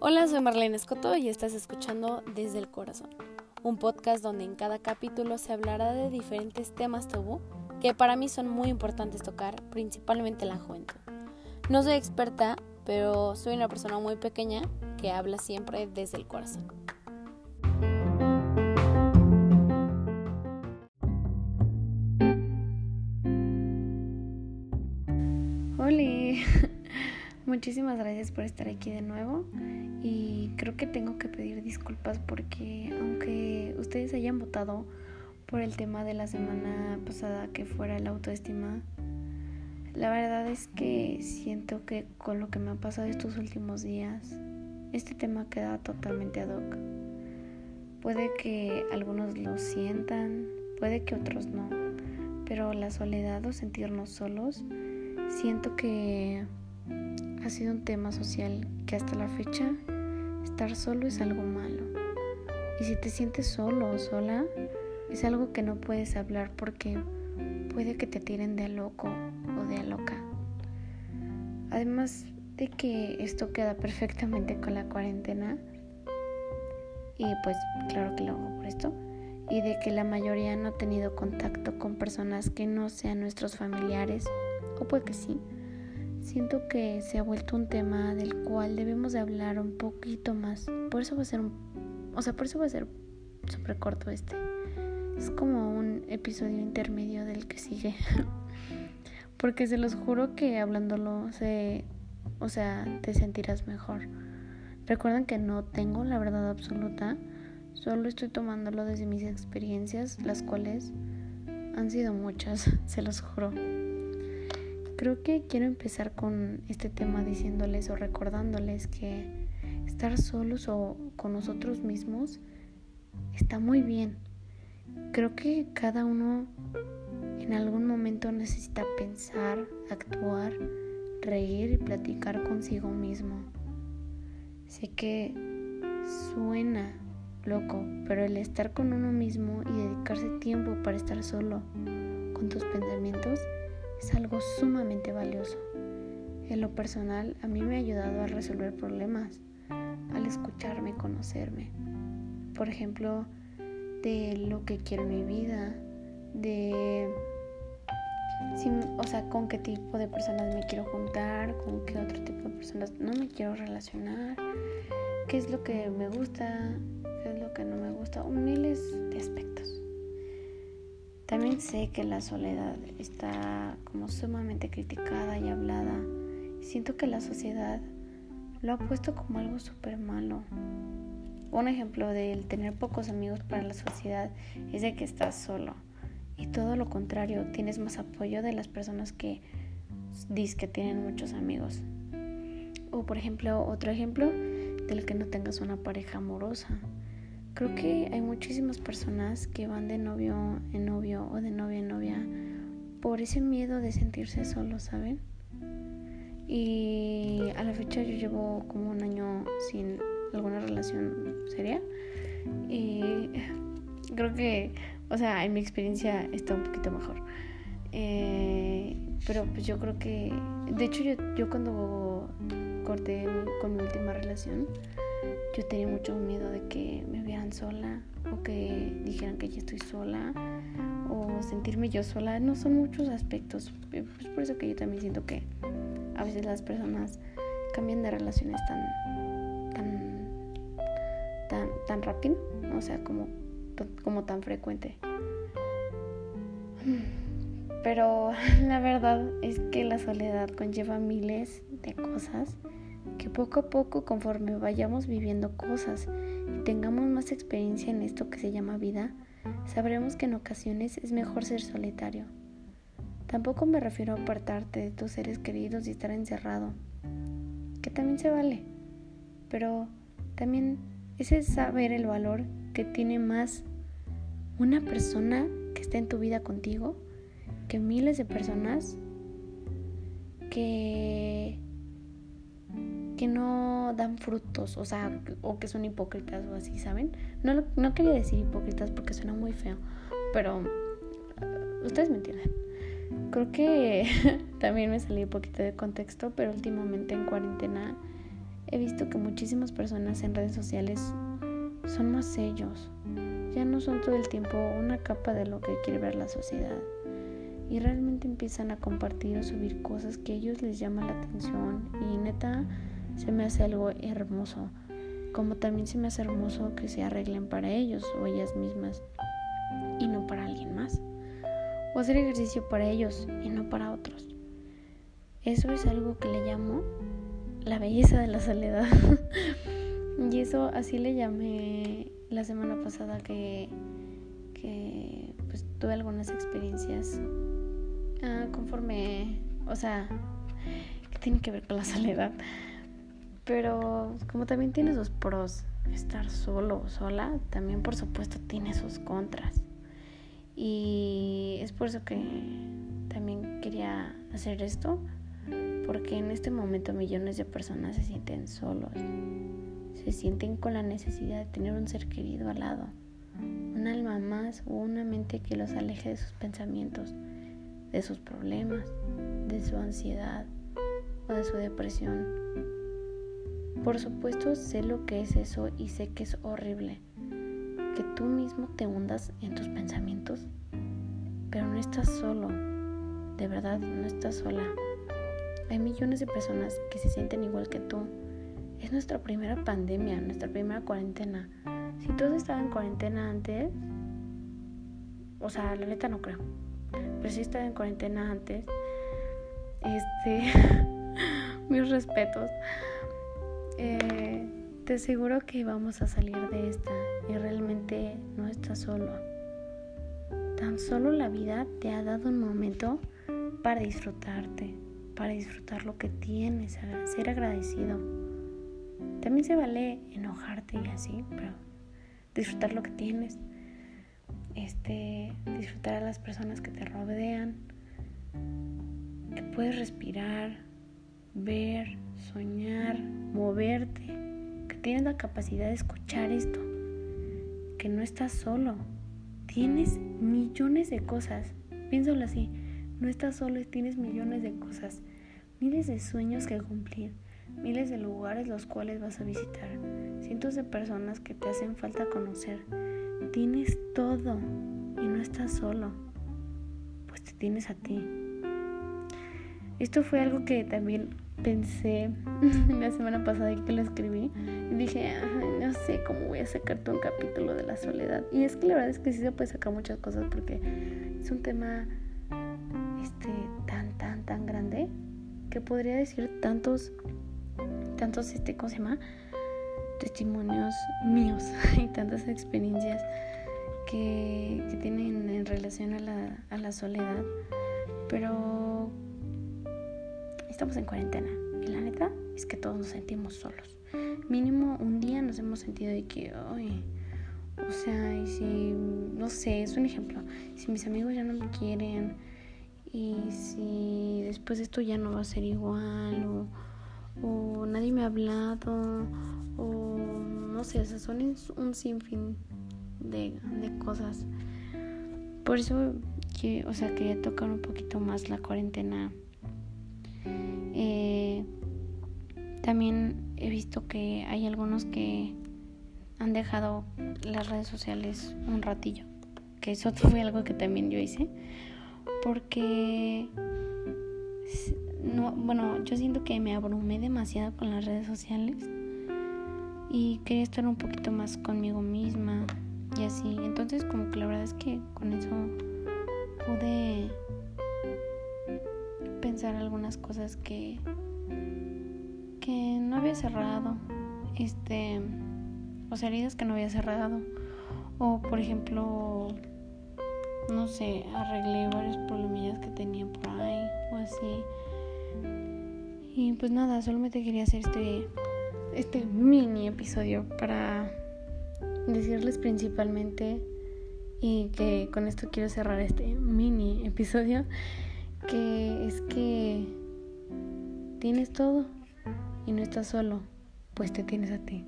Hola, soy Marlene Escoto y estás escuchando Desde el Corazón, un podcast donde en cada capítulo se hablará de diferentes temas tabú que para mí son muy importantes tocar, principalmente la juventud. No soy experta, pero soy una persona muy pequeña que habla siempre desde el corazón. Muchísimas gracias por estar aquí de nuevo y creo que tengo que pedir disculpas porque aunque ustedes hayan votado por el tema de la semana pasada que fuera la autoestima, la verdad es que siento que con lo que me ha pasado estos últimos días, este tema queda totalmente ad hoc. Puede que algunos lo sientan, puede que otros no, pero la soledad o sentirnos solos, siento que ha sido un tema social que hasta la fecha estar solo es algo malo. Y si te sientes solo o sola, es algo que no puedes hablar porque puede que te tiren de a loco o de a loca. Además de que esto queda perfectamente con la cuarentena, y pues claro que lo hago por esto, y de que la mayoría no ha tenido contacto con personas que no sean nuestros familiares, o puede que sí, siento que se ha vuelto un tema del cual debemos de hablar un poquito más. Por eso va a ser un, o sea, por eso va a ser súper corto este. Es como un episodio intermedio del que sigue. Porque se los juro que hablándolo se, o sea, te sentirás mejor. Recuerden que no tengo la verdad absoluta, solo estoy tomándolo desde mis experiencias, las cuales han sido muchas, se los juro. Creo que quiero empezar con este tema diciéndoles o recordándoles que estar solos o con nosotros mismos está muy bien Creo que cada uno en algún momento necesita pensar, actuar, reír y platicar consigo mismo. Sé que suena loco, pero el estar con uno mismo y dedicarse tiempo para estar solo con tus pensamientos es algo sumamente valioso. En lo personal, a mí me ha ayudado a resolver problemas, al escucharme conocerme. Por ejemplo, de lo que quiero en mi vida, de o sea, con qué tipo de personas me quiero juntar, con qué otro tipo de personas no me quiero relacionar, qué es lo que me gusta, qué es lo que no me gusta, miles de aspectos. También sé que la soledad está como sumamente criticada y hablada. Siento que la sociedad lo ha puesto como algo súper malo. Un ejemplo del tener pocos amigos para la sociedad es de que estás solo. Y todo lo contrario, tienes más apoyo de las personas que dices que tienen muchos amigos. O por ejemplo, otro ejemplo del que no tengas una pareja amorosa. Creo que hay muchísimas personas que van de novio en novio o de novia en novia por ese miedo de sentirse solos, ¿saben? Y a la fecha yo llevo como un año sin alguna relación seria. Y creo que, o sea, en mi experiencia está un poquito mejor. Eh, pero pues yo creo que, de hecho yo, yo cuando corté con mi última relación, yo tenía mucho miedo de que me vieran sola o que dijeran que ya estoy sola o sentirme yo sola. No son muchos aspectos. Es por eso que yo también siento que a veces las personas cambian de relaciones tan, tan tan, rápido, o sea, como, como tan frecuente. Pero la verdad es que la soledad conlleva miles de cosas que poco a poco conforme vayamos viviendo cosas y tengamos más experiencia en esto que se llama vida, sabremos que en ocasiones es mejor ser solitario. Tampoco me refiero a apartarte de tus seres queridos y estar encerrado, que también se vale, pero también es saber el valor que tiene más una persona que está en tu vida contigo que miles de personas que que no dan frutos, o sea, o que son hipócritas o así, ¿saben? No, no quería decir hipócritas porque suena muy feo, pero uh, ustedes me entienden. Creo que también me salí un poquito de contexto, pero últimamente en cuarentena he visto que muchísimas personas en redes sociales son más ellos. Ya no son todo el tiempo una capa de lo que quiere ver la sociedad. Y realmente empiezan a compartir o subir cosas que a ellos les llaman la atención. Y neta, se me hace algo hermoso. Como también se me hace hermoso que se arreglen para ellos o ellas mismas y no para alguien más. O hacer ejercicio para ellos y no para otros. Eso es algo que le llamo la belleza de la soledad. y eso así le llamé la semana pasada que, que pues, tuve algunas experiencias ah, conforme, o sea, que tiene que ver con la soledad. Pero como también tiene sus pros, estar solo o sola, también por supuesto tiene sus contras. Y es por eso que también quería hacer esto, porque en este momento millones de personas se sienten solos, se sienten con la necesidad de tener un ser querido al lado, un alma más o una mente que los aleje de sus pensamientos, de sus problemas, de su ansiedad o de su depresión. Por supuesto sé lo que es eso y sé que es horrible que tú mismo te hundas en tus pensamientos, pero no estás solo, de verdad no estás sola. Hay millones de personas que se sienten igual que tú. Es nuestra primera pandemia, nuestra primera cuarentena. Si tú has estado en cuarentena antes, o sea, la neta no creo, pero si he estado en cuarentena antes, este, mis respetos. Eh, te aseguro que vamos a salir de esta y realmente no estás solo. Tan solo la vida te ha dado un momento para disfrutarte, para disfrutar lo que tienes, ser agradecido. También se vale enojarte y así, pero disfrutar lo que tienes. Este, disfrutar a las personas que te rodean, que puedes respirar, ver, soñar, moverte tienes la capacidad de escuchar esto, que no estás solo, tienes millones de cosas, piénsalo así, no estás solo tienes millones de cosas, miles de sueños que cumplir, miles de lugares los cuales vas a visitar, cientos de personas que te hacen falta conocer, tienes todo y no estás solo, pues te tienes a ti. Esto fue algo que también pensé la semana pasada que lo escribí y dije, no sé cómo voy a sacarte un capítulo de la soledad. Y es que la verdad es que sí se puede sacar muchas cosas porque es un tema este tan tan tan grande que podría decir tantos tantos este ¿cómo se llama? testimonios míos y tantas experiencias que, que tienen en relación a la, a la soledad. Pero estamos en cuarentena y la neta es que todos nos sentimos solos. Mínimo un día nos hemos sentido de que, ay, o sea, y si, no sé, es un ejemplo, si mis amigos ya no me quieren y si después de esto ya no va a ser igual o, o nadie me ha hablado o no sé, o sea, son un sinfín de, de cosas. Por eso, que, o sea, quería tocar un poquito más la cuarentena eh, también he visto que hay algunos que han dejado las redes sociales un ratillo, que eso fue algo que también yo hice, porque no, bueno, yo siento que me abrumé demasiado con las redes sociales y quería estar un poquito más conmigo misma y así. Entonces, como que la verdad es que con eso pude pensar algunas cosas que que no había cerrado este o sea que no había cerrado. O por ejemplo no sé arreglé varios problemillas que tenía por ahí o así. Y pues nada solamente quería hacer este este mini episodio para decirles principalmente y que con esto quiero cerrar este mini episodio que es que tienes todo y no estás solo, pues te tienes a ti.